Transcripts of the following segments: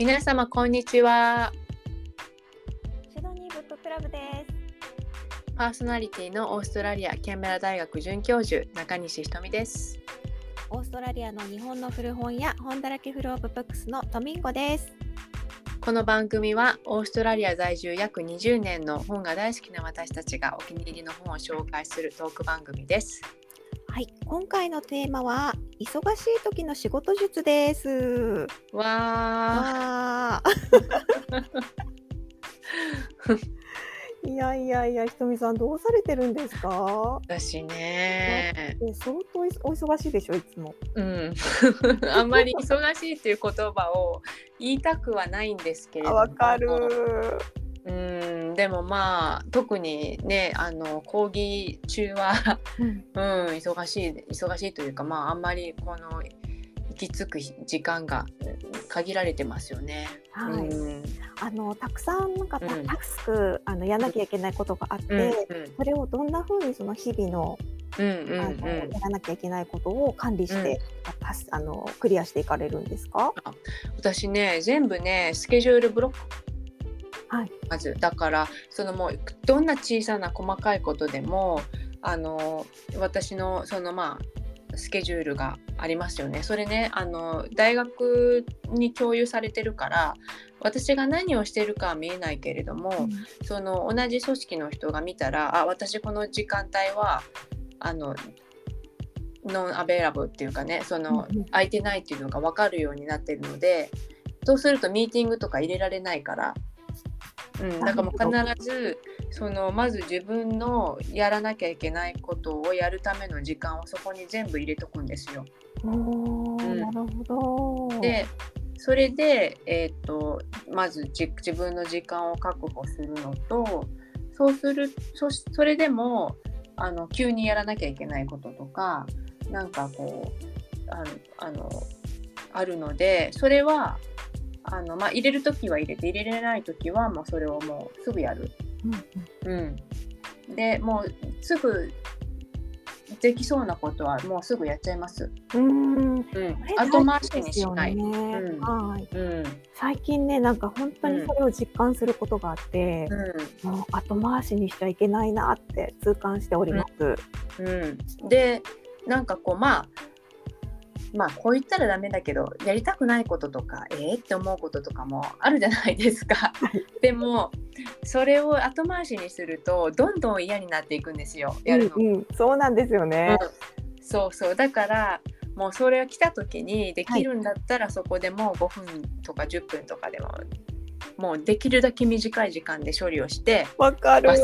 皆様こんにちはシドニーブッククラブです。パーソナリティのオーストラリアキャンベラ大学准教授中西ひとみですオーストラリアの日本の古本屋本だらけフローブブックスのトミンゴです。この番組はオーストラリア在住約20年の本が大好きな私たちがお気に入りの本を紹介するトーク番組ですはい、今回のテーマは忙しい時の仕事術です。わあ いやいやいや、ひとみさんどうされてるんですか？ー。私ねえ相当いお忙しいでしょいつも。うん あんまり忙しいっていう言葉を言いたくはないんですけれどもうんでもまあ特にねあの講義中はうん。うん、忙しい忙しいというかまああんまりこの行き着く時間がうん限られてますよね。はい、うん。あのたくさんなんかタうん。タスクあのやらなきゃいけないことがあって、うんそれをどんな風にその日々のうんうんあのやらなきゃいけないことを管理して、あたすあのクリアしていかれるんですか？私ね全部ねスケジュールブロックはい。まずだからそのもうどんな小さな細かいことでもあの私のそのまあスケジュールがありますよね。それねあの大学に共有されてるから私が何をしてるかは見えないけれども、その同じ組織の人が見たらあ私この時間帯はあのノンアベラブっていうかねそのうんうん空いてないっていうのが分かるようになってるのでそうするとミーティングとか入れられないから、うん、だからもう必ずそのまず自分のやらなきゃいけないことをやるための時間をそこに全部入れとくんですよ。うんなるほど。でそれで、えー、とまずじ自分の時間を確保するのとそうするそしそれでもあの急にやらなきゃいけないこととかなんかこうあのあのあるのでそれはあの、まあ、入れる時は入れて入れれない時はもうそれをもうすぐやる。うんうんうん、でもうすぐできそうなことはもうすぐやっちゃいます。うん、うん後回しにしない。ねうんはい。うん最近ねなんか本当にそれを実感することがあって、うんもう後回しにしちゃいけないなって痛感しております。うん、でなんかこうまあまあこう言ったらダメだけどやりたくないこととかえー、って思うこととかもあるじゃないですか。でもそれを後回しにするとどんどん嫌になっていくんですよやるの。うんうん、そうなんですよね。うんそうそうだからもうそれが来た時にできるんだったらそこでもう5分とか10分とかでももうできるだけ短い時間で処理をして、わかる忘れ。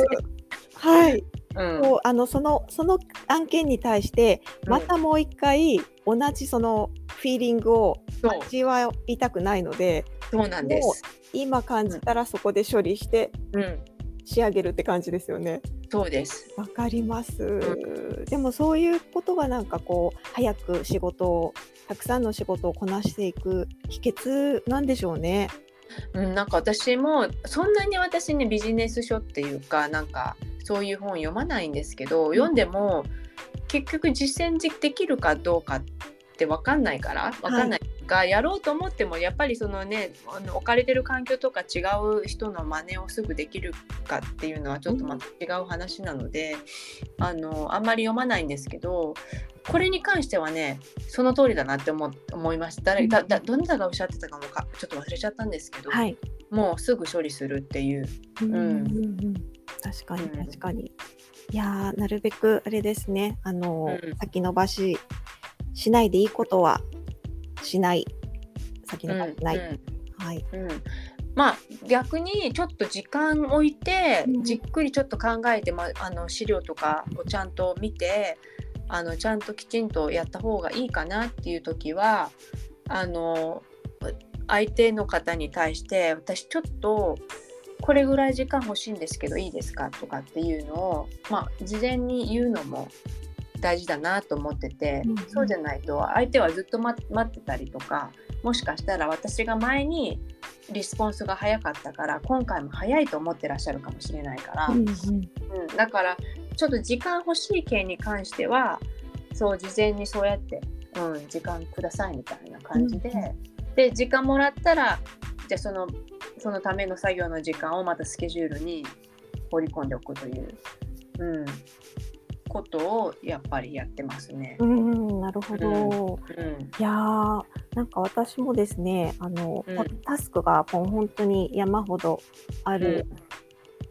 はい。うんそうあのそのその案件に対してうんまたもう一回同じそのフィーリングを味わいたくないのでそうなんです。今感じたらそこで処理してうん、仕上げるって感じですよね。そうです。わかります、でもそういうことがなんかこう早く仕事をたくさんの仕事をこなしていく秘訣なんでしょうね。うん、なんか私もそんなに私ねビジネス書っていうかなんかそういう本読まないんですけど、読んでも結局実践できるかどうかって分かんないから分かんないが、やろうと思ってもやっぱりそのねあの置かれてる環境とか違う人の真似をすぐできるかっていうのはちょっとまた違う話なので、あのあんまり読まないんですけどこれに関してはねその通りだなって思思いました。誰だだどなたがおっしゃってたかもかちょっと忘れちゃったんですけど、はい。もうすぐ処理するっていう。うん。確かにうん。確かに。いやーなるべくあれですね。あの、うん。先延ばししないでいいことはしない。先延ばししない、はい。うんうん。まあ逆にちょっと時間置いて、うん。じっくりちょっと考えて、ま、あの資料とかをちゃんと見てあのちゃんときちんとやった方がいいかなっていう時はあの相手の方に対して私ちょっとこれぐらい時間欲しいんですけどいいですかとかっていうのを、まあ、事前に言うのも大事だなと思ってて、うんうん。そうじゃないと相手はずっと待待ってたりとかもしかしたら私が前にリスポンスが早かったから今回も早いと思ってらっしゃるかもしれないから、うんうん。うん、だからちょっと時間欲しい件に関してはそう事前にそうやって、うん、時間くださいみたいな感じで、うんで時間もらったらじゃあそのそのための作業の時間をまたスケジュールに放り込んでおくという、うん、ことをやっぱりやってますね。うん、なるほど。うんいやーなんか私もですねあの、うん。タスクがもう本当に山ほどある、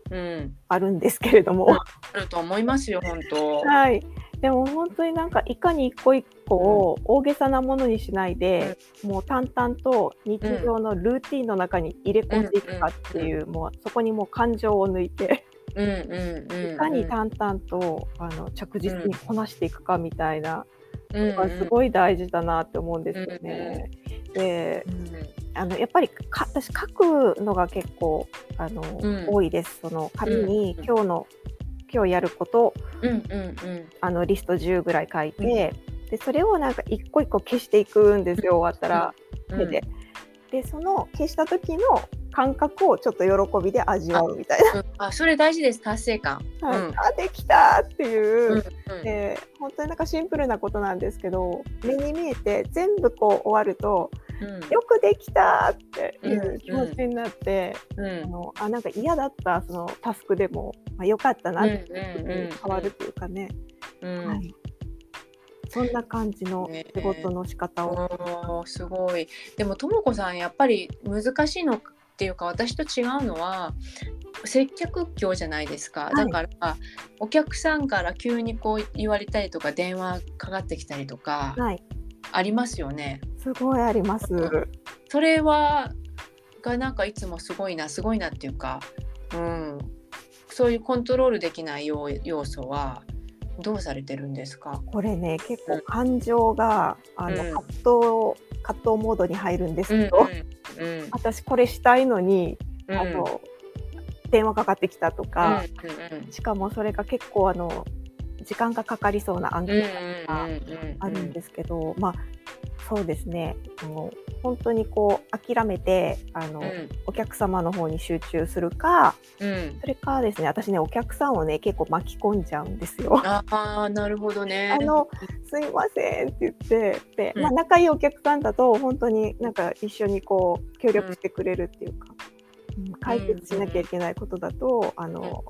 うん、あるんですけれども、あると思いますよ本当。はい。でも本当になんかいかに一個一個を大げさなものにしないで、もう淡々と日常のルーティンの中に入れ込んでいくかっていう、もうそこにもう感情を抜いて、うんうんうん、いかに淡々とあの着実にこなしていくかみたいなうんのがすごい大事だなって思うんですよね。であのやっぱりか私書くのが結構あの、うん。多いです。その紙にうん今日の、今日やることうんうんうん。あのリスト10ぐらい書いて、でそれをなんか一個一個消していくんですよ。終わったら、うん。手で。でその消した時の感覚をちょっと喜びで味わうみたいうん。あそれ大事です。達成感。な、はい。うん。あできたっていう、うんうん。で本当になんかシンプルなことなんですけど目に見えて全部こう終わるとうん。よくできたっていう気持ちになって、うん。あのあなんか嫌だったそのタスクでも、まあ、よかったなってうんうんうん変わるというかね、うん。はい、そんな感じのね。仕事の仕方を、おーすごい。でもともこさんやっぱり難しいのっていうか私と違うのは接客業じゃないですか、い。だからお客さんから急にこう言われたりとか電話かかってきたりとかはい、ありますよね。すごいあります。それはがなんかいつもすごいなすごいなっていうか、うん、そういうコントロールできない要要素はどうされてるんですか、これね結構感情が、あのうん。葛藤葛藤モードに入るんですうんけど、うん。私これしたいのに、うん。あの電話かかってきたとか、うんうんしかもそれが結構あの時間がかかりそうな案うんうん件がうんうん。あるんですけど、まあそうですね。あの本当にこう諦めてあの、うん。お客様の方に集中するかうん。それかですね私ねお客さんをね結構巻き込んじゃうんですよ。ああなるほどね。あのすいませんって言ってで、うん。まあ、仲いいお客さんだと本当になんか一緒にこう協力してくれるっていうか、うん解決しなきゃいけないことだと、あの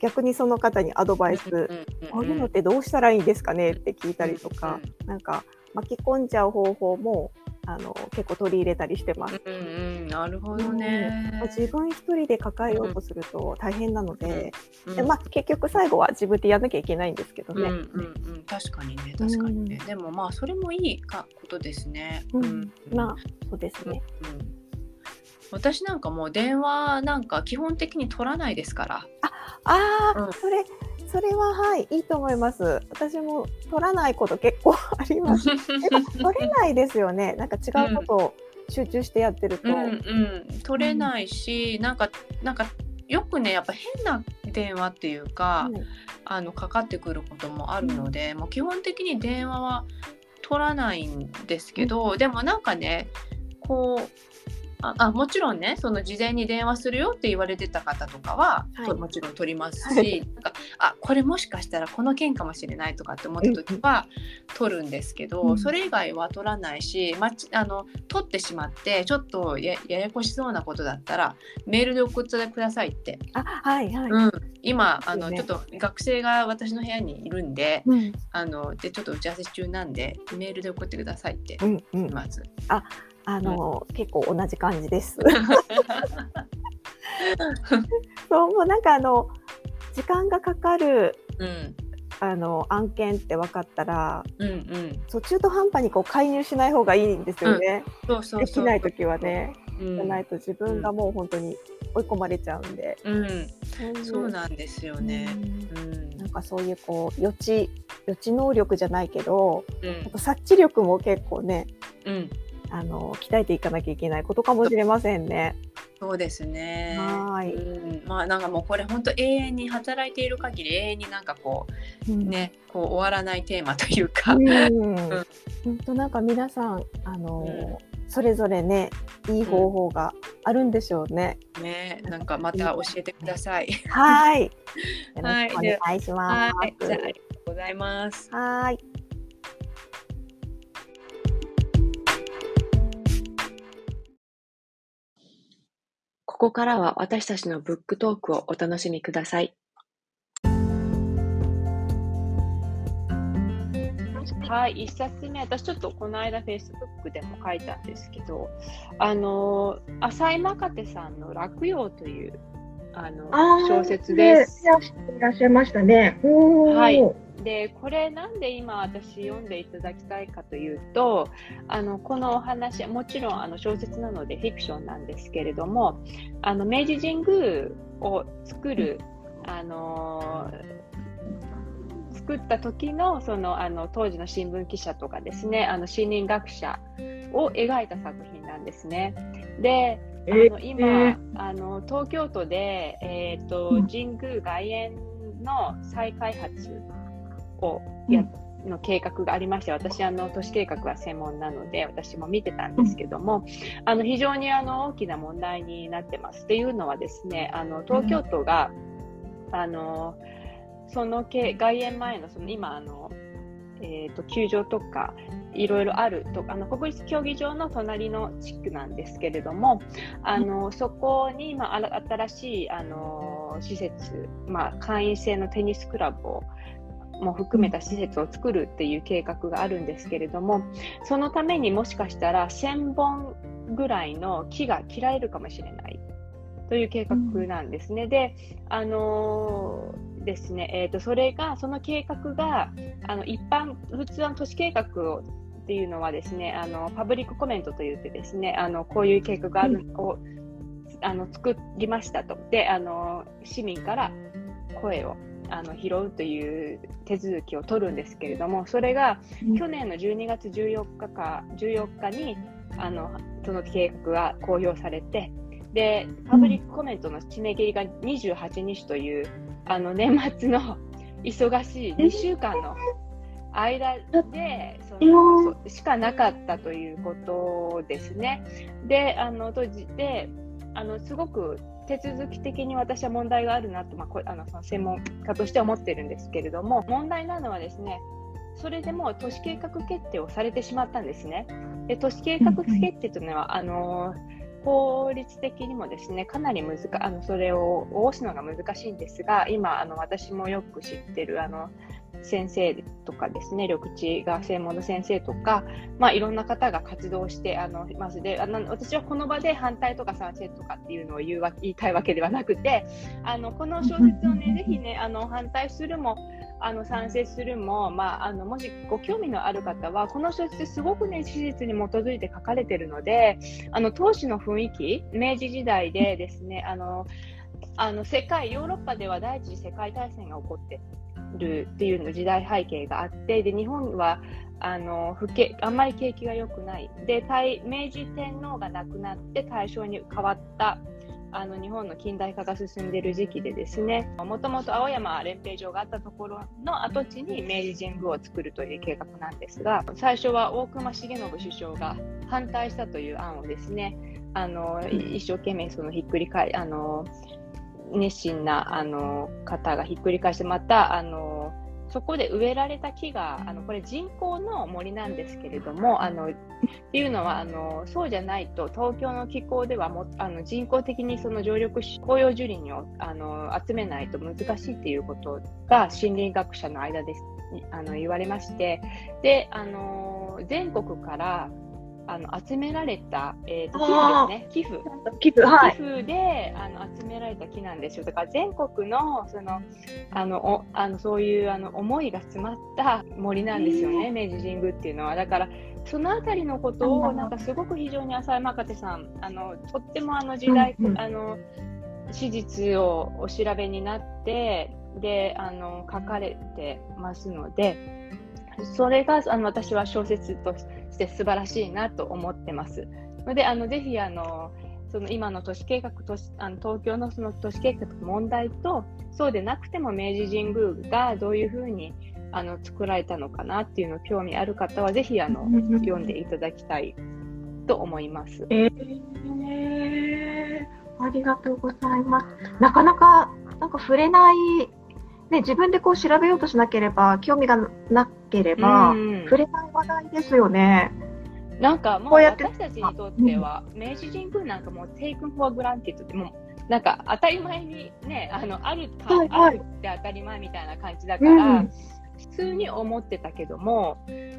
逆にその方にアドバイス、こういうのってどうしたらいいんですかねって聞いたりとか、なんか巻き込んじゃう方法もあの結構取り入れたりしてます。うんうんなるほどね。自分一人で抱えようとすると大変なので、うんでまあ、結局最後は自分でやんなきゃいけないんですけどね。うんうんうん確かにね確かにね、でもまあそれもいいかことですね。うんまあそうですね。うん私なんかもう電話なんか基本的に取らないですから。ああ、うんそれそれははいいいと思います。私も取らないこと結構あります。取れないですよね。なんか違うことを集中してやってると。うんうん、取れないし、なんかなんかよくねやっぱ変な電話っていうか、はいあのかかってくることもあるので、もう基本的に電話は取らないんですけど、でもなんかねこうああもちろんねその事前に電話するよって言われてた方とかは、はい。ともちろん取りますし、はい。なんかあこれもしかしたらこの件かもしれないとかって思った時は取るんですけど、うん。それ以外は取らないし、まちあの取ってしまってちょっとやややこしそうなことだったらメールで送ってくださいって、あはいはい。うん、今あの、ちょっと学生が私の部屋にいるんでうん。あのでちょっと打ち合わせ中なんでメールで送ってくださいって。うんうん。まず。あの、結構同じ感じです。そうもうなんかあの時間がかかるうん。あの案件って分かったら、うんうん、そう中途半端にこう介入しない方がいいんですよね。そうそうそう。できない時はね、うん。じゃないと自分がもう本当に追い込まれちゃうんで。うん、そうなんですよね。うん。うん。なんかそういうこう予知予知能力じゃないけど、うん。あと察知力も結構ねうん、あの鍛えていかなきゃいけないことかもしれませんね。そうですね。はーいうん、まあなんかもうこれ本当永遠に働いている限り永遠になんかこうねこう終わらないテーマというか。うん。ん本当なんか皆さんあの、それぞれねいい方法があるんでしょうね。ねなんかまた教えてください。はい。よろはいしくお願いします。はい、じゃあありがとうございます。はい。ここからは私たちのブックトークをお楽しみください。はい、1冊目、私ちょっとこの間、フェイスブックでも書いたんですけど、あの、浅井真てさんの落葉というあの小説です。いらっしゃいましたね。はい。でこれなんで今私読んでいただきたいかというとあのこのお話もちろんあの小説なのでフィクションなんですけれどもあの明治神宮を作るあの作った時のそのあの当時の新聞記者とかですねあの森林学者を描いた作品なんですね。であの今、えー、あの東京都で、えーと、神宮外苑の再開発をや、うん、の計画がありまして私あの都市計画は専門なので私も見てたんですけども、あの非常にあの大きな問題になってます。っていうのはですねあの東京都が、あのその外苑前のその今あのえーと、球場とかいろいろあるとあの国立競技場の隣の地区なんですけれどもあのそこに、まあ、新しいあの施設、まあ、会員制のテニスクラブをも含めた施設を作るっていう計画があるんですけれどもそのためにもしかしたら1000本ぐらいの木が切られるかもしれないという計画なんですね。であのーですね、えーと、それが、その計画が、あの一般、普通は都市計画をっていうのはですね、あのパブリックコメントといってですね、あのこういう計画がある、をあの作りましたと。で、あの市民から声をあの拾うという手続きを取るんですけれども、それが去年の12月14日か14日にあのその計画が公表されて、でパブリックコメントの締め切りが28日というあの年末の忙しい2週間の間でそのしかなかったということですね。で、あの当時であのすごく手続き的に私は問題があるなと、まあ、あのその専門家として思ってるんですけれども問題なのはですねそれでも都市計画決定をされてしまったんですね。で都市計画決定というのはあの法律的にもですねかなり難あのそれを応すのが難しいんですが今あの私もよく知ってるあの先生とかですね緑地が専門の先生とか、まあ、いろんな方が活動してあのますであの私はこの場で反対とか賛成とかっていうのを言うわ言いたいわけではなくてあのこの小説をねぜひねあの反対するもあの賛成するも、まあ、あのもしご興味のある方はこの小説すごくね史実に基づいて書かれているのであの当時の雰囲気明治時代でですねあのあの世界ヨーロッパでは第一次世界大戦が起こってるっていうの時代背景があってで日本はあの不景あんまり景気が良くない。で明治天皇が亡くなって大正に変わったあの日本の近代化が進んでいる時期でですねもともと青山練兵場があったところの跡地に明治神宮を作るという計画なんですが最初は大隈重信首相が反対したという案をですねあの一生懸命そのひっくり返あの熱心なあの方がひっくり返してまたあのそこで植えられた木があのこれ人工の森なんですけれどもあのっていうのはあのそうじゃないと東京の気候ではもあの人工的にその常緑紅葉樹林をあの集めないと難しいっていうことが森林学者の間であの言われましてであの全国からあの集められた、えーと、寄付ですね。寄付。寄付,、はい、寄付であの集められた木なんですよ。だから全国のそのあのおあのそういうあの思いが詰まった森なんですよね、明治神宮っていうのは。だからその辺りのことをなんかすごく非常に浅井真てさんあのとってもあの時代、うんうん、あの史実をお調べになってであの書かれてますのでそれがあの私は小説として素晴らしいなと思ってます。のであのぜひあのその今の都市計画都市あの東京のその都市計画問題とそうでなくても明治神宮がどういうふうにあの作られたのかなっていうの興味ある方はぜひあの読んでいただきたいと思います。えー、ありがとうございます。なかなかなんか触れないね、自分でこう調べようとしなければ、興味がなければ、触れない話題ですよね。なんかもう私たちにとっては、明治神宮なんかもう taken for granted ってもうなんか当たり前にねあのあるか、はいはい、あるって当たり前みたいな感じだから、うん、普通に思ってたけども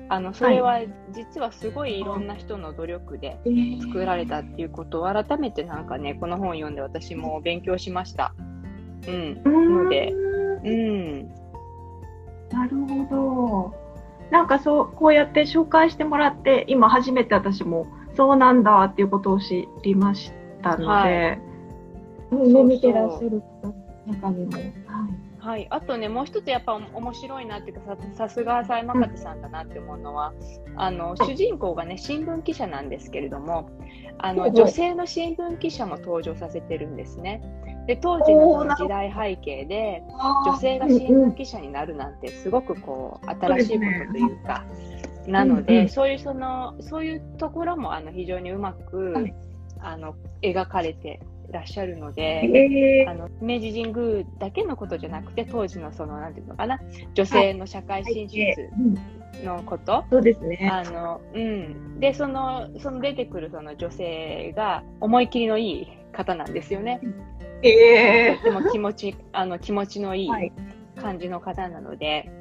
あのそれは実はすごいいろんな人の努力で作られたっていうことを改めてなんかねこの本読んで私も勉強しました。うん、ので、うん、なるほど。なんかそうこうやって紹介してもらって今初めて私もそうなんだっていうことを知りましたので、はい、そう見てらっしゃる中にも。はい。はい、あとね、もう一つやっぱ面白いなっていうかさ、さすが浅井真勝さんだなって思うのは、うん、あの主人公がね、新聞記者なんですけれども、あの女性の新聞記者も登場させてるんですね。で当時の時代背景で女性が新聞記者になるなんてすごくこう新しいことというか、なので、そういうそのそういうところもあの非常にうまく、あの描かれてらっしゃるので、えー、あの明治神宮だけのことじゃなくて当時のそのなんていうのかな女性の社会進出のこと、そうですね。あの、うん、でそのその出てくるその女性が思い切りのいい方なんですよね。えー、とても気持ちあの気持ちのいい感じの方なので、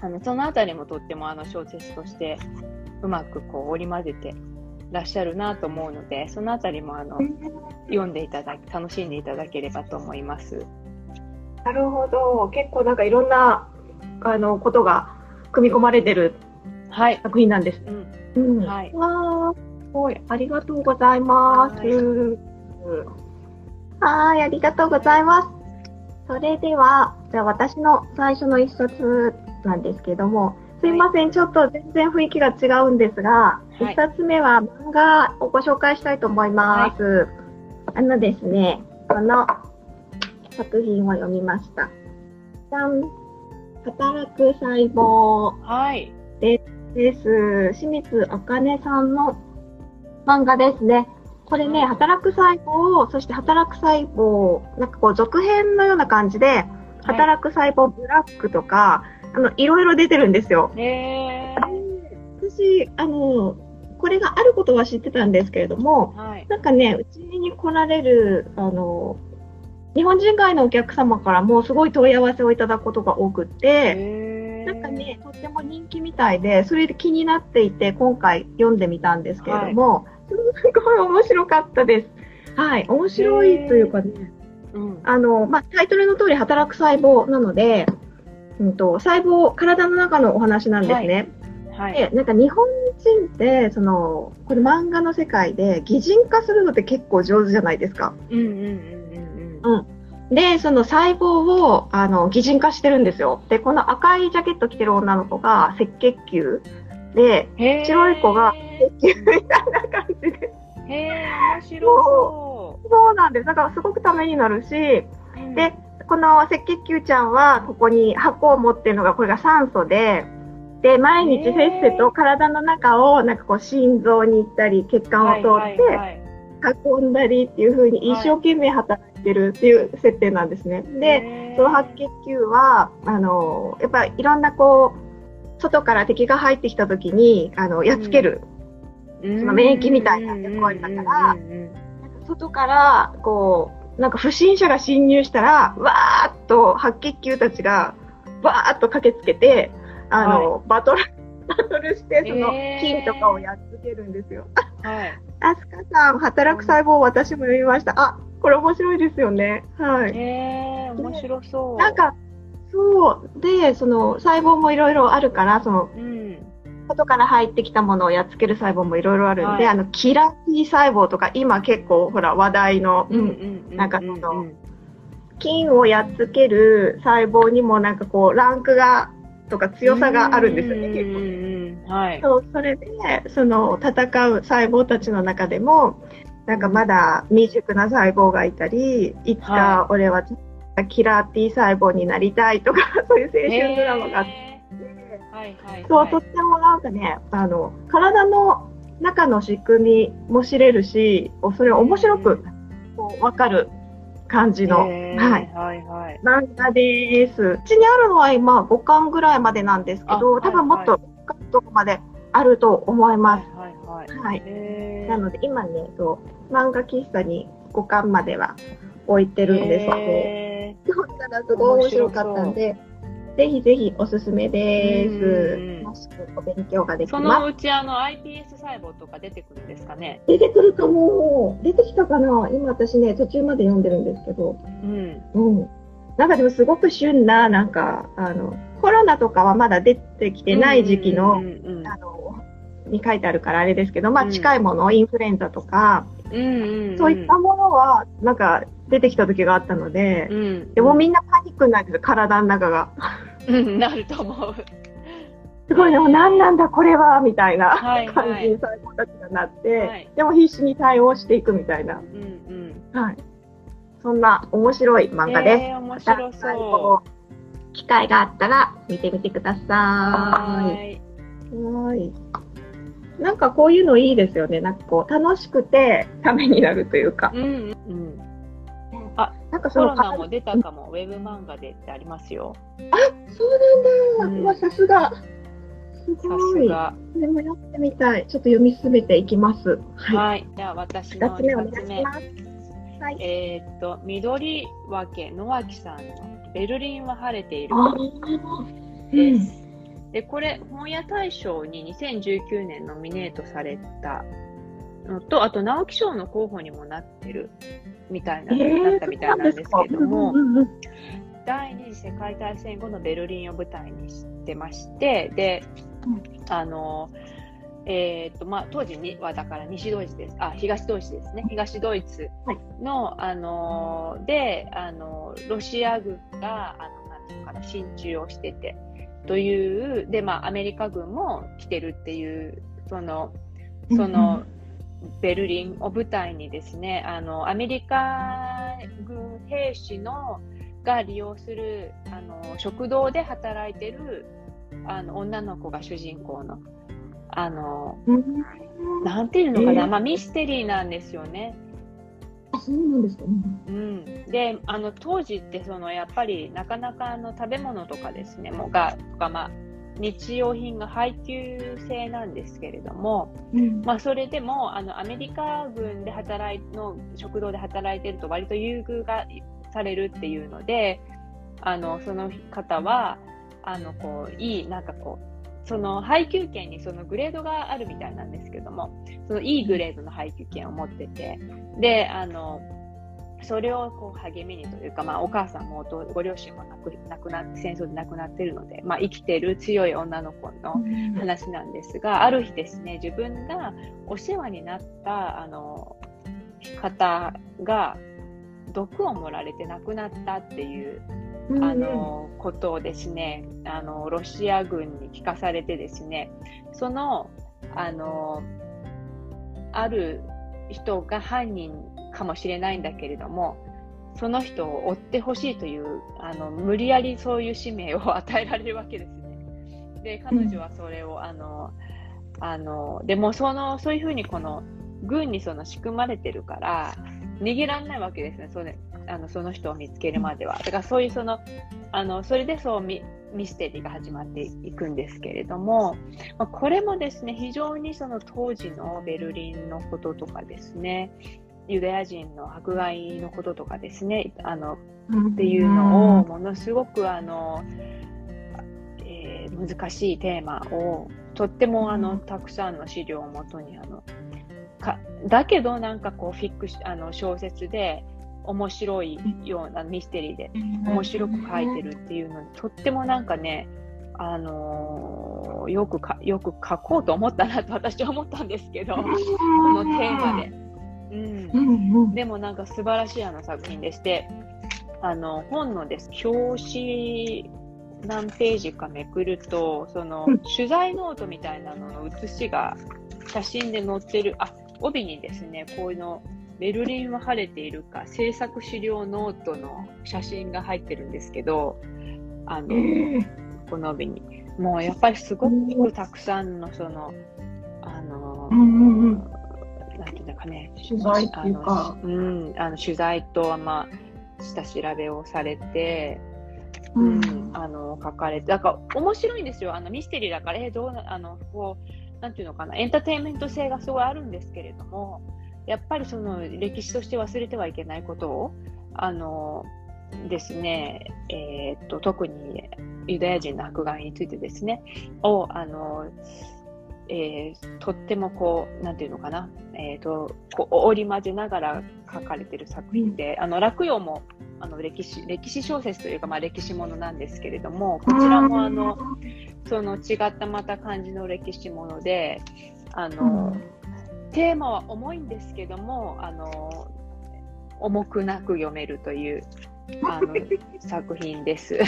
はい、あのそのあたりもとってもあの小説としてうまくこう織り交ぜてらっしゃるなと思うのでそのあたりもあの読んでいただき楽しんでいただければと思います。なるほど。結構なんかいろんなあのことが組み込まれてる作品なんです。はい、うん、うん、はい。わすごい。ありがとうございます。はい、ありがとうございます。それでは、じゃあ私の最初の一冊なんですけども、すいません、はい、ちょっと全然雰囲気が違うんですが、一、はい、冊目は漫画をご紹介したいと思います。はい、あのですね、この作品を読みました。じゃん働く細胞です。です。清水あかねさんの漫画ですね。これね、働く細胞、そして働く細胞、なんかこう続編のような感じで、働く細胞ブラックとか、あの、いろいろ出てるんですよ。へ私、あの、これがあることは知ってたんですけれども、はい、なんかね、うちに来られる、あの、日本人外のお客様からもすごい問い合わせをいただくことが多くって、なんかね、とっても人気みたいで、それで気になっていて、今回読んでみたんですけれども、はいすごい面白かったです。はい、面白いというかね、うん、あの、まあ、タイトルの通り働く細胞なので、うんと、細胞、体の中のお話なんですね。はい。で、なんか日本人って、その、これ漫画の世界で擬人化するのって結構上手じゃないですか。うんうんうんうんうん。うん。で、その細胞を、あの、擬人化してるんですよ。で、この赤いジャケット着てる女の子が赤血球で、白い子が鉄球みたいな感じで。へえ、面白そう。そうなんです。だからすごくためになるし、うん、で、この赤血球ちゃんは、ここに箱を持ってるのが、これが酸素で、で、毎日せっせと体の中を、なんかこう、心臓に行ったり、血管を通って、運んだりっていう風に一生懸命働いてるっていう設定なんですね。で、その白血球は、あの、やっぱいろんなこう、外から敵が入ってきた時にあのやっつける、うん、その免疫みたいな役割だから、ん外からこうなんか不審者が侵入したらわーっと白血球たちがわーっと駆けつけてあの、はい、バトルバトルしてその菌とかをやっつけるんですよ。はい。アスカさん、働く細胞、私も読みました。あ、これ面白いですよね。はい。えー、面白そう。なんか、そう。でその細胞もいろいろあるからその、うん、外から入ってきたものをやっつける細胞もいろいろあるんで、はい、あのキラー T 細胞とか今結構ほら話題の、うん、なんかその、菌をやっつける細胞にもなんかこうランクがとか強さがあるんですよね、結構。はい、そうそれでその戦う細胞たちの中でもなんかまだ未熟な細胞がいたりいつか俺はキラー T 細胞になりたいとか、そういう青春ドラマがあって、はいはい、そう、とってもなんかね、あの、体の中の仕組みも知れるし、それ面白くわかる感じの、はい、はいはい。漫画です。うちにあるのは今5巻ぐらいまでなんですけど、多分もっととこまであると思います。はいはいはい。はい。はい、なので今ねそう漫画喫茶に5巻までは置いてるんです。けど、読んだらすごい面白かったんで。ぜひぜひおすすめです。楽しくお勉強ができます。そのうちあの iPS 細胞とか出てくるんですかね？出てくるかも。出てきたかな？今私ね途中まで読んでるんですけど。うん。うん。なんかでもすごく旬ななんかあのコロナとかはまだ出てきてない時期の、あのに書いてあるからあれですけど、まあ近いもの、インフルエンザとか、うんうんうん、そういったものはなんか出てきた時があったので、うんうん、でもみんなパニックになってる体の中が。うん、なると思う。すごいでも何なんだこれはみたいな感じに最後たちがなって、はい、でも必死に対応していくみたいな、うんうん、はい、そんな面白い漫画です。えー、面白そう。機会があったら見てみてください。はい。なんかこういうのいいですよね。なんかこう楽しくてためになるというか。うん、うん。あ、なんかそのコロナも出たかも、ウェブ漫画でってありますよ。あ、そうなんだ。うん、まあ、さすが。すごい。さすが。でもやってみたい。ちょっと読み進めていきます。はい。はい、じゃあ私の2つ目。はい、えー、っと、緑分け野脇さんのベルリンは晴れているです。で、これ、本屋大賞に2019年ノミネートされたのと、あと直木賞の候補にもなってるみたいな、えー、だったみたいなんですけども、第二次世界大戦後のベルリンを舞台にしてまして、で、あの、えーとまあ、当時にはだから西ドイツです、あ東ドイツですね、東ドイツの、はい、あのであのロシア軍があのなんていうかな進駐をしててという、でまあ、アメリカ軍も来てるっていう、そのそのベルリンを舞台にですねあのアメリカ軍兵士のが利用するあの食堂で働いてるあの女の子が主人公のあの、なんていうのかな、えー、まあ、ミステリーなんですよね。あそうなんですか、ね、うん、であの当時ってそのやっぱりなかなかあの食べ物とかですねもがとかまあ日用品が配給制なんですけれども、うん、まあ、それでもあのアメリカ軍で働いの食堂で働いてると割と優遇がされるっていうのであのその方はあのこういいなんかこうその配給券にそのグレードがあるみたいなんですけどもそのいいグレードの配給券を持っててであのそれをこう励みにというか、まあ、お母さんもご両親も亡く亡くなって戦争で亡くなっているので、まあ、生きてる強い女の子の話なんですが、ある日ですね自分がお世話になったあの方が毒を盛られて亡くなったっていうあのことをですねあのロシア軍に聞かされてですねそのあのある人が犯人かもしれないんだけれどもその人を追ってほしいというあの無理やりそういう使命を与えられるわけですね。で彼女はそれを、あのあのでもそのそういうふうにこの軍にその仕組まれてるから逃げられないわけですねそれあのその人を見つけるまでは。だからそういうそのあのそれでそうミミステリーが始まっていくんですけれども、まあ、これもですね非常にその当時のベルリンのこととかですねユダヤ人の迫害のこととかですねあのっていうのをものすごくあの、えー、難しいテーマをとってもあのたくさんの資料をもとにあのかだけどなんかこうフィックあの小説で面白いようなミステリーで面白く書いてるっていうのにとってもなんかねあのー、よくかよく書こうと思ったなと私は思ったんですけどこのテーマで。うん、でもなんか素晴らしいあの作品でしてあの本のです。表紙何ページかめくるとその取材ノートみたいなのの写しが写真で載ってるあ帯にですねこういうのベルリンは晴れているか制作資料ノートの写真が入ってるんですけどあの、この帯に。もうやっぱりすごくたくさんのそのあのかね、取材っていうか、うん、あの取材と、まあ、下調べをされて、うん、あの書かれて、だから面白いんですよ、あのミステリーだから、えどうなあのこなんていうのかな、エンターテインメント性がすごいあるんですけれども、やっぱりその歴史として忘れてはいけないことを、あのですね、えー、っと特にユダヤ人の迫害についてですね、をあのえー、とってもこう、なんていうのかな、えっ、ー、と、こう織り交ぜながら書かれてる作品で、あの、落葉も、あの、歴史、歴史小説というか、まあ、歴史ものなんですけれども、こちらも、あの、その違ったまた感じの歴史もので、あの、テーマは重いんですけども、あの、重くなく読めるという、あの、作品です。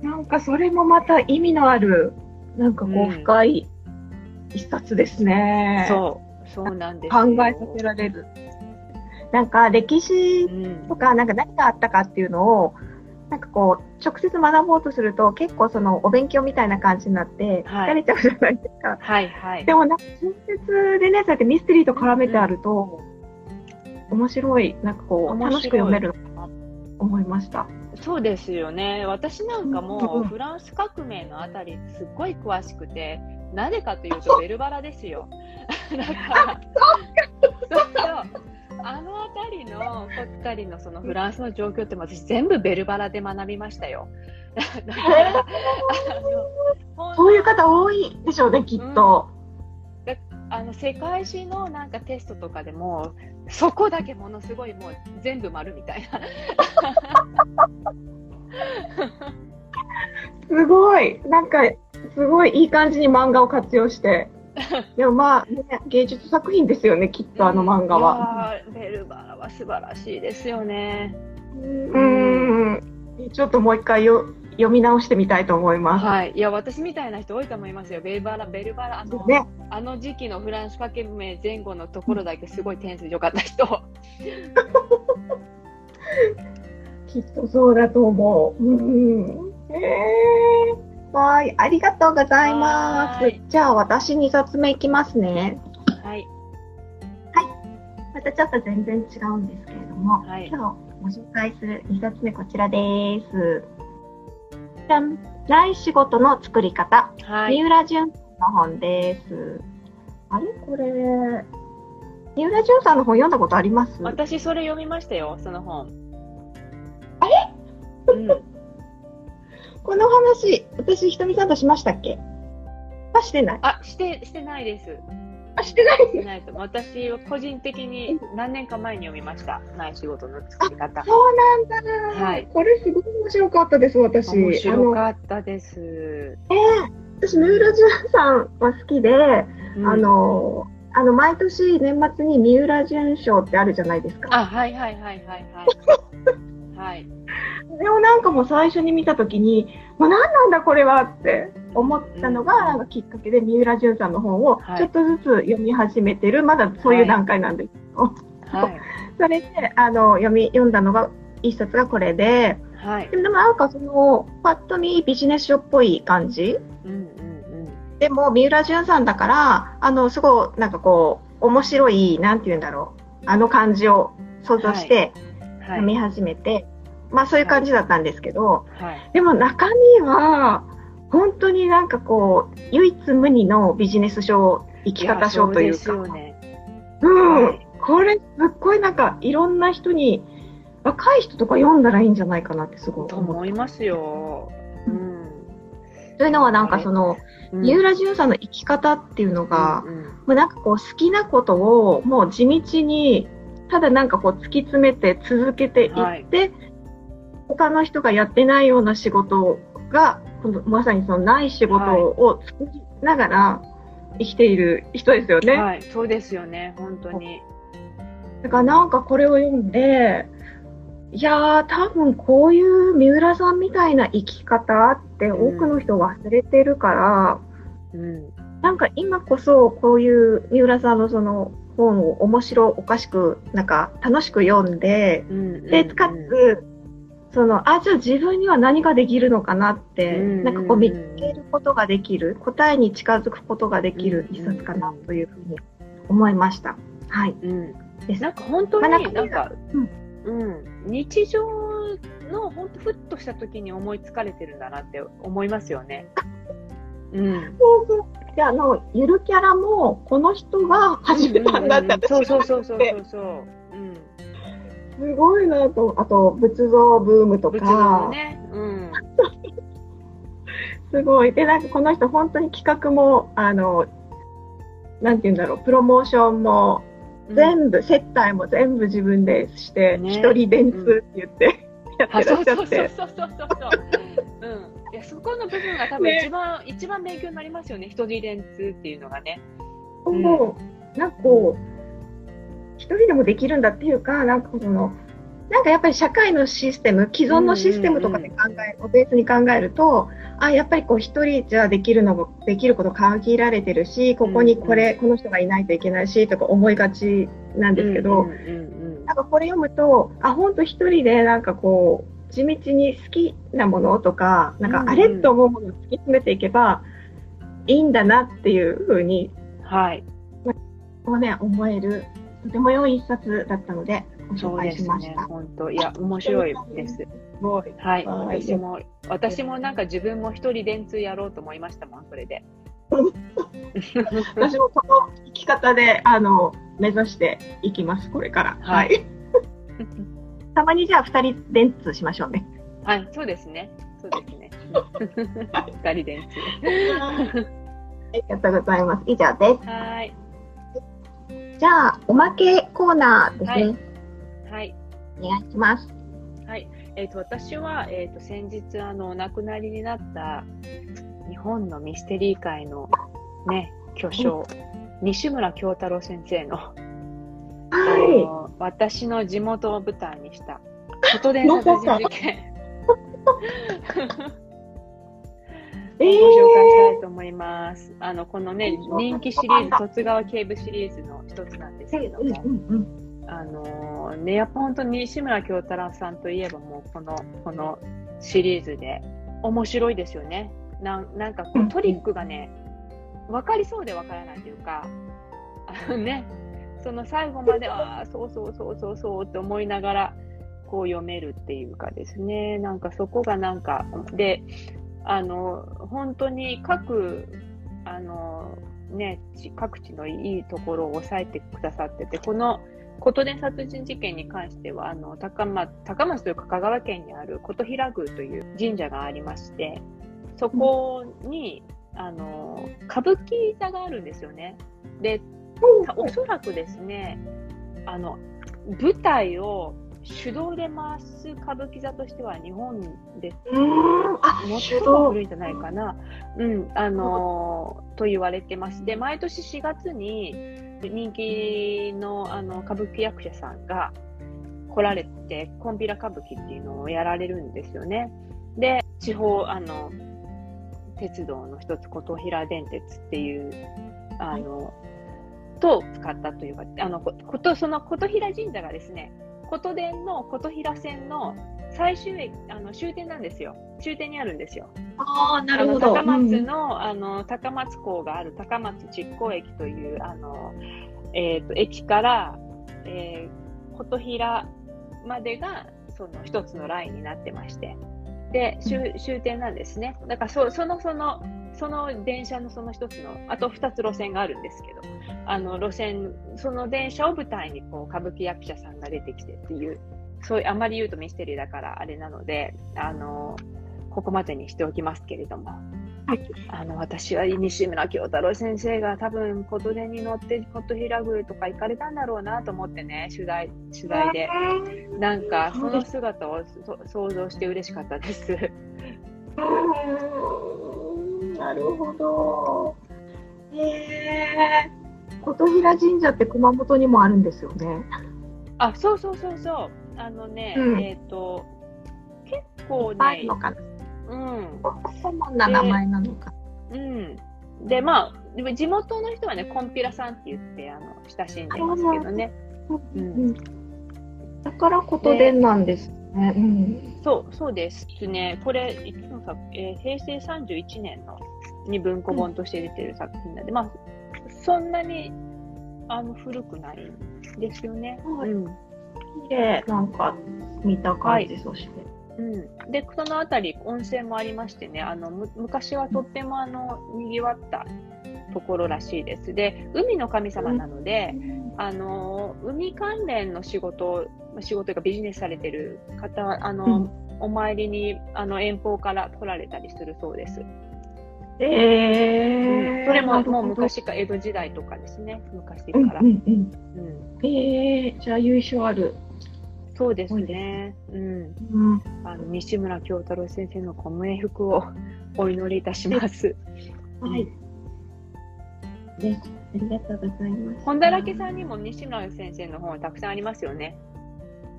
なんかそれもまた意味のあるなんかこう深い一冊ですね。うん、そう、そうなんです考えさせられる。なんか歴史とか、なんか何があったかっていうのを、なんかこう、直接学ぼうとすると、結構そのお勉強みたいな感じになって、疲れちゃうじゃないですか。はいはい。でもなんか小説でね、そうやってミステリーと絡めてあると、うん、面白い、なんかこう、楽しく読めるのかなと思いました。そうですよね。私なんかもフランス革命のあたりすっごい詳しくて、なぜかというとベルバラですよ。だからそうあの辺りのこったりのそのフランスの状況って私全部ベルバラで学びましたよ。だからそういう方多いでしょうねきっと。うん、あの世界史のなんかテストとかでもそこだけものすごいもう全部丸みたいな。すごいなんかすごいいい感じに漫画を活用して。でもまあ、ね、芸術作品ですよね、きっとあの漫画は。ベルバラは素晴らしいですよね。うん、ちょっともう一回よ読み直してみたいと思います。はい。いや、私みたいな人多いと思いますよ。ベルバラ、ベルバラ、あの、ね、あの時期のフランス革命前後のところだけすごい点数良かった人。きっとそうだと思う。うん。えー、はい。ありがとうございます。じゃあ、私2冊目いきますね。はい。はい。またちょっと全然違うんですけれども、はい、今日ご紹介する2冊目こちらです。じゃん。来仕事の作り方。はい、三浦淳の本です。あれ？これ、三浦淳さんの本読んだことあります？私それ読みましたよ、その本。あれ、うん、この話、私、ひとみさんとしましたっけ？あ、してない。あ、して、してないです。あ、してないしてないと。私は個人的に何年か前に読みました。ない仕事の作り方。そうなんだ。はい。これすごい面白かったです、私。面白かったです。ええー、私、三浦淳さんは好きで、うん、あの、あの、毎年年末に三浦淳賞ってあるじゃないですか。あ、はいはいはいはいはい。はい。でもなんかもう最初に見たときに、もう何なんだこれはって思ったのが、なんかきっかけで三浦淳さんの本をちょっとずつ読み始めてる、まだそういう段階なんですけど、はい、それであの読み読んだのが一冊がこれで、はい、でもなんかそのパッと見ビジネス書っぽい感じ、うんうんうん、でも三浦淳さんだからあのすごいなんかこう面白いなんて言うんだろうあの感じを想像して読み始めて、はい、まあそういう感じだったんですけど、はい、でも中身は本当になんかこう唯一無二のビジネス書生き方書というか。うね、うん、はい、これすっごいなんかいろんな人に若い人とか読んだらいいんじゃないかなってすごい思いますよ。うん、というのはなんかその、三浦淳さんの生き方っていうのが、うんうん、もうなんかこう好きなことをもう地道にただなんかこう突き詰めて続けていって、はい、他の人がやってないような仕事がこのまさにそのない仕事を作りながら生きている人ですよね。はい、そうですよね、本当に。だからなんかこれを読んで、いやー、多分こういう三浦さんみたいな生き方って多くの人忘れてるから、うん、なんか今こそこういう三浦さんのその本を面白おかしく、なんか楽しく読んで、うんうんうん、で、かつ、その、あ、じゃあ自分には何ができるのかなって、なんかこう見つけることができる、答えに近づくことができる一冊かなというふうに思いました。はい。うん、です。なんか本当に、なんか、うん、うん、日常の本当ふっとした時に思いつかれてるんだなって思いますよね。うん、そうそう。であのゆるキャラもこの人が始めたんだって、そうそうそうそうそうそう、う。ん、すごいなとあと仏像ブームとか、ねうん、すごいでなんかこの人本当に企画もあのなんて言うんだろうプロモーションも全部、うん、接待も全部自分でして一、ね、人電通って言って、やってらっしゃって。そうそうそうそうそう。うん。いや、そこの部分が多分一番、ね、一番勉強になりますよね。一人電通っていうのがね。そう、うん、なんかこう、一人でもできるんだっていうか、なんかその、なんかやっぱり社会のシステム、既存のシステムとかで考え、をベースに考えると、あ、やっぱりこう一人じゃできるのも、できること限られてるし、ここにこれ、この人がいないといけないし、とか思いがちなんですけど、なんかこれ読むと、あ、本当一人でなんかこう、地道に好きなものとか、なんかあれと思うものを突き詰めていけばいいんだなっていうふうに、はい。まあ、ね、思える、とても良い一冊だったので、ご紹介しました。ね、本当いや、面白いです。はい、私も、私もなんか自分も一人電通やろうと思いましたもん、それで。私もこの生き方で、あの、目指していきます、これから。はい。たまにじゃあ二人電通しましょうね。はい、そうですね。そうですね。二人電通。ありがとうございます。以上です。はい。じゃあ、おまけコーナーですね。はいはい。お願いします。はい。えっ、ー、と、私は、えっ、ー、と、先日、あの、お亡くなりになった日本のミステリー界のね、巨匠、西村京太郎先生の、はい、私の地元を舞台にした、外伝殺人事件。ご紹介と思います。あの、このね、人気シリーズ、十津川警部シリーズの一つなんですけども、あのー、ね、やっぱ本当に西村京太郎さんといえばもうこの、このシリーズで面白いですよね。ななんかこうトリックがね、分かりそうで分からないというか、あのね、その最後まで、ああ、そうそうそうそうそうって思いながら、こう読めるっていうかですね、なんかそこがなんか、で、あの、本当に各、あの、ね、各地のいいところを抑えてくださってて、この琴音殺人事件に関しては、あの、高松、高松というか香川県にある琴平宮という神社がありまして、そこに、うん、あの、歌舞伎座があるんですよね。で、おそらくですね、あの、舞台を手動で回す歌舞伎座としては日本で最も古いんじゃないかな、うん、あのー、と言われてまして、毎年4月に人気のあの歌舞伎役者さんが来られて、コンピラ歌舞伎っていうのをやられるんですよね。で、地方、あの、鉄道の一つ、琴平電鉄っていう、あの、と使ったというか、あの、こと、その琴平神社がですね、琴電の琴平線の最終駅、あの終点なんですよ。終点にあるんですよ。ああ、なるほど。高松の、うん、あの、高松港がある高松築港駅という、あの、えっ、ー、と、駅から、えー、琴平までが、その一つのラインになってまして。で、終終点なんですね。だからそ、その、その、その電車のその一つの、あと二つ路線があるんですけど、あの路線、その電車を舞台にこう歌舞伎役者さんが出てきてっていう、そういう、あまり言うとミステリーだからあれなので、あの、ここまでにしておきますけれども、はい、あの私は西村京太郎先生が多分琴音に乗って琴平宮とか行かれたんだろうなと思ってね取材取材で。なんかその姿を想像して嬉しかったです。なるほど。へえ琴平神社って熊本にもあるんですよね。あ、そうそうそうそう。あのね、うん、えっ、ー、と結構ね。のかな。うん。コモンな名前なのか。うん。で、まあ、でも地元の人はね、コンピラさんって言って、あの、親しんでますけどね。うん。だからことでなんですね。うん。そう、そうですね。これ、いつの作、えー、平成31年のに文庫本として出てる作品なんで、うん、まあ、そんなにあの古くないんですよね。はい、うん、綺麗なんか見た感じ、はい、そして。うん、でその辺り温泉もありましてねあの昔はとってもあのにぎわったところらしいです。で海の神様なので、あの海関連の仕事仕事というかビジネスされてる方はあの、お参りにあの遠方から来られたりするそうです。えー、うん、それももう昔か江戸時代とかですね昔から。うんうんうんうん、えー、じゃあ優勝ある。そうですね。うん。うん、あの西村京太郎先生のご冥福をお祈りいたします。はい。ね、ありがとうございます。本田らけさんにも西村先生の本はたくさんありますよね。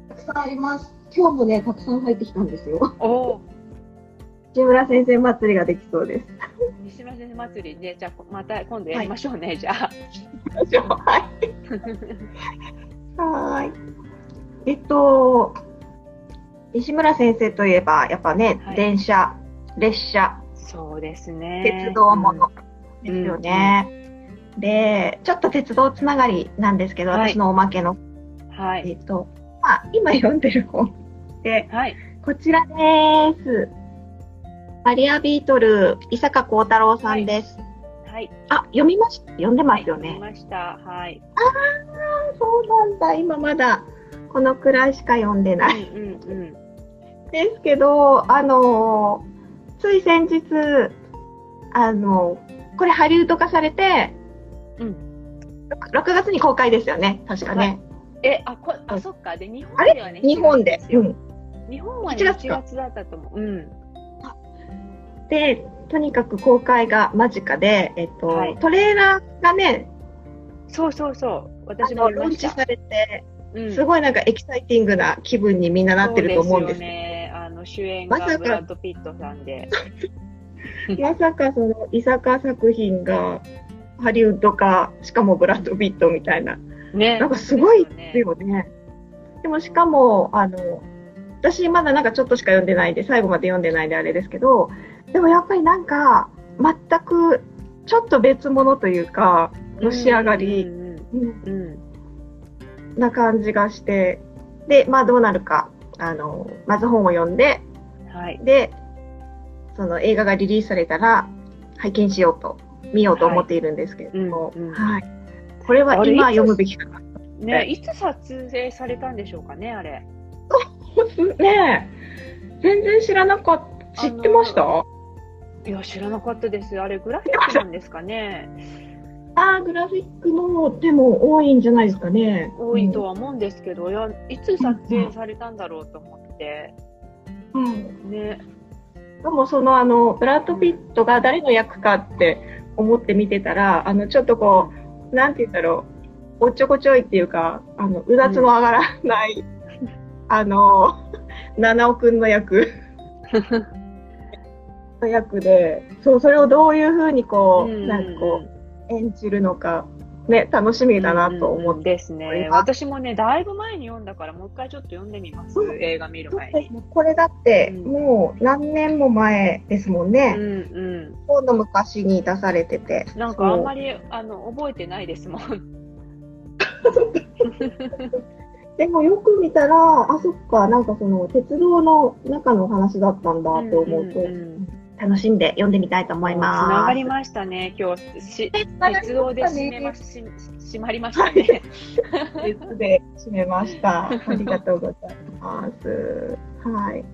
たくさんあります。今日もね、たくさん入ってきたんですよ。おお。西村先生祭りができそうです。西村先生祭りね、じゃあまた今度やりましょうね、はい、じゃあ。はい。はい。えっと、西村先生といえば、やっぱね、はい、電車、列車、そうですね。鉄道ものですよね。うん、で、ちょっと鉄道つながりなんですけど、はい、私のおまけの。はい。えっと、まあ、今読んでる本で、はい、こちらです。マリア・ビートル、伊坂幸太郎さんです。はい。はい、あ、読みました読んでますよね。読みました。はい。ああ、そうなんだ。今まだこのくらいしか読んでない。うんうんうん、ですけど、あのつい先日、あのこれハリウッド化されて、うん、6月に公開ですよね、確かね。え、あ、こあ、そっか。で、日本ではね、日本で。うん。日本は、ね、1月だったと思う。うん。で、とにかく公開が間近で、えっと、はい、トレーラーがね、そうそうそう。私もローンチされて、うん、すごいなんかエキサイティングな気分にみんななってると思うんですよね。あの主演がブラッド・ピットさんで。まさかその伊坂作品がハリウッド化、しかもブラッド・ピットみたいな。ね、なんかすごいですよね。ね。でもしかも、あの、私まだなんかちょっとしか読んでないで、最後まで読んでないであれですけど、でもやっぱりなんか、全くちょっと別物というか、のし上がり、な感じがして、で、まあどうなるか、あの、まず本を読んで、はい、で、その映画がリリースされたら、拝見しようと、見ようと思っているんですけれども、はい。うんうんはいこれは今読むべきかな。ね、いつ撮影されたんでしょうかね、あれ。ね全然知らなかった。知ってました？いや、知らなかったです。あれ、グラフィックなんですかね。ああ、グラフィックのでも多いんじゃないですかね。多いとは思うんですけど、うん、いや、いつ撮影されたんだろうと思って。うん。ね。でも、その、あの、ブラッド・ピットが誰の役かって思って見てたら、あの、ちょっとこう、なんて言うんだろう、おっちょこちょいっていうか、あの、うだつも上がらない、うん、あの、七尾くんの役。の役で、そう、それをどういうふうにこう、うん、なんかこう、演じるのか、ね、楽しみだなと思って、うん、ですね。私もね、だいぶ前に読んだから、もう一回ちょっと読んでみます、うん、映画見る前に。これだって、もう何年も前ですもんね。うんうん。今度昔に出されてて。なんかあんまりあの覚えてないですもん。でもよく見たら、あ、そっか、なんかその鉄道の中の話だったんだって思うと、うんうんうん楽しんで読んでみたいと思います。つながりましたね。今日し鉄道で締めまし締まりましたね。鉄で締めました。ありがとうございます。はい。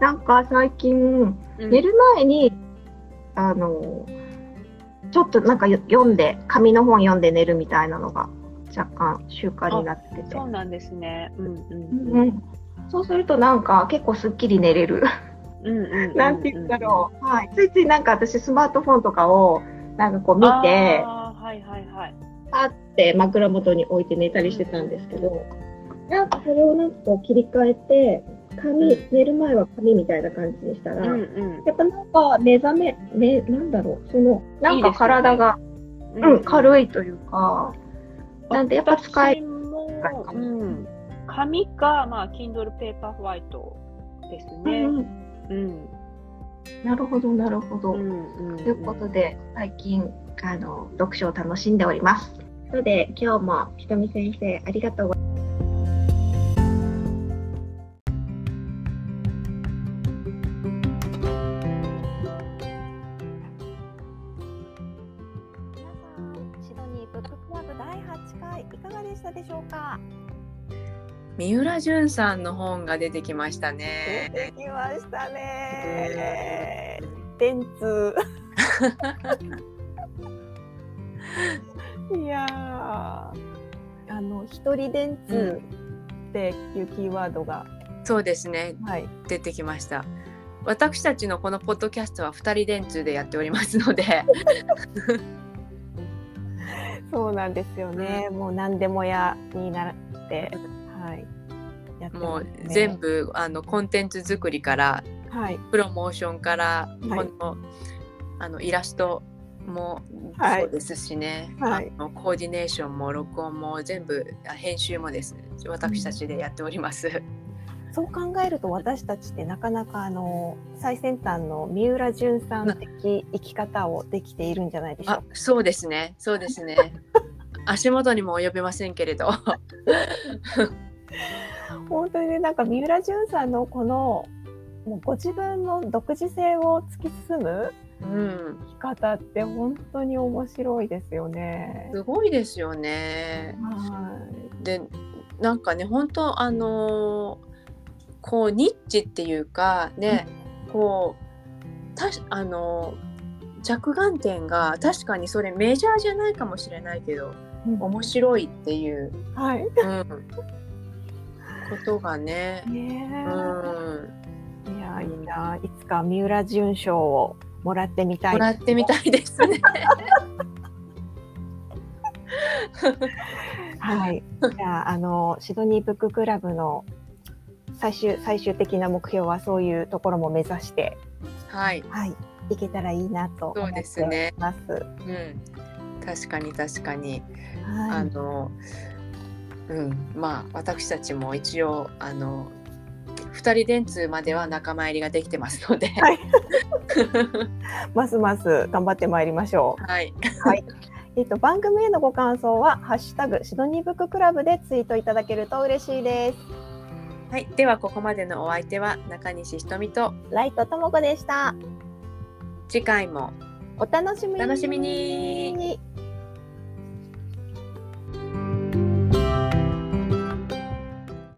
なんか最近、うん、寝る前にあのちょっとなんか読んで紙の本読んで寝るみたいなのが若干習慣になってて。そうなんですね。うんうん、うん、うん。そうするとなんか結構すっきり寝れる。なんて言うんだろう。はい。ついついなんか私スマートフォンとかをなんかこう見て、はいはいはい。パって枕元に置いて寝たりしてたんですけど、なんかそれをなんかこう切り替えて、髪、寝る前は髪みたいな感じにしたら、うんうん、やっぱなんか目覚め、目、なんだろう、その、なんか体が、いいね、うん、軽いというか、なんでやっぱ使える。うん、紙か、まあ、Kindle Paperwhite ですね。うんうん、なるほどなるほど、ということで最近あの読書を楽しんでおります。ので今日もひとみ先生ありがとうシドニーブッククラブ第8回いかがでしたでしょうか？三浦淳さんの本が出てきましたね。出てきましたね。電通。いやあの一人電通っていうキーワードが、うん、そうですね、はい、出てきました。私たちのこのポッドキャストは二人電通でやっておりますので。そうなんですよね、うん、もう何でもやになって、はい、ね、もう全部あのコンテンツ作りから、はい、プロモーションから、この、はい、あのイラストもそうですしね、はい、あのコーディネーションも録音も全部編集もですね私たちでやっております。そう考えると私たちってなかなかあの最先端の三浦淳さん的生き方をできているんじゃないでしょうか。そうですね、そうですね。足元にも及びませんけれど。本当にねなんか三浦淳さんのこのもうご自分の独自性を突き進む生き方って本当に面白いですよね。すごいですよね。はい。でなんかね本当あのこうニッチっていうかね、うん、こうたあの着眼点が確かにそれメジャーじゃないかもしれないけど、うん、面白いっていう、はい。うん、ことがね。ねうん、いやいいないつか三浦淳賞をもらってみたい。もらってみたいですね。はい。じゃああのシドニーブッククラブの最終最終的な目標はそういうところも目指して、はい、はい、いけたらいいなと思ってます。そうですね。うん、確かに確かに、はい、あの、うん、まあ私たちも一応あの二人電通までは仲間入りができてますので、はい、ますます頑張ってまいりましょう。はい。はい。えっと番組へのご感想はハッシュタグシドニーブッククラブでツイートいただけると嬉しいです。はい、ではここまでのお相手は中西ひとみとライトともこでした。次回もお楽しみに。楽しみに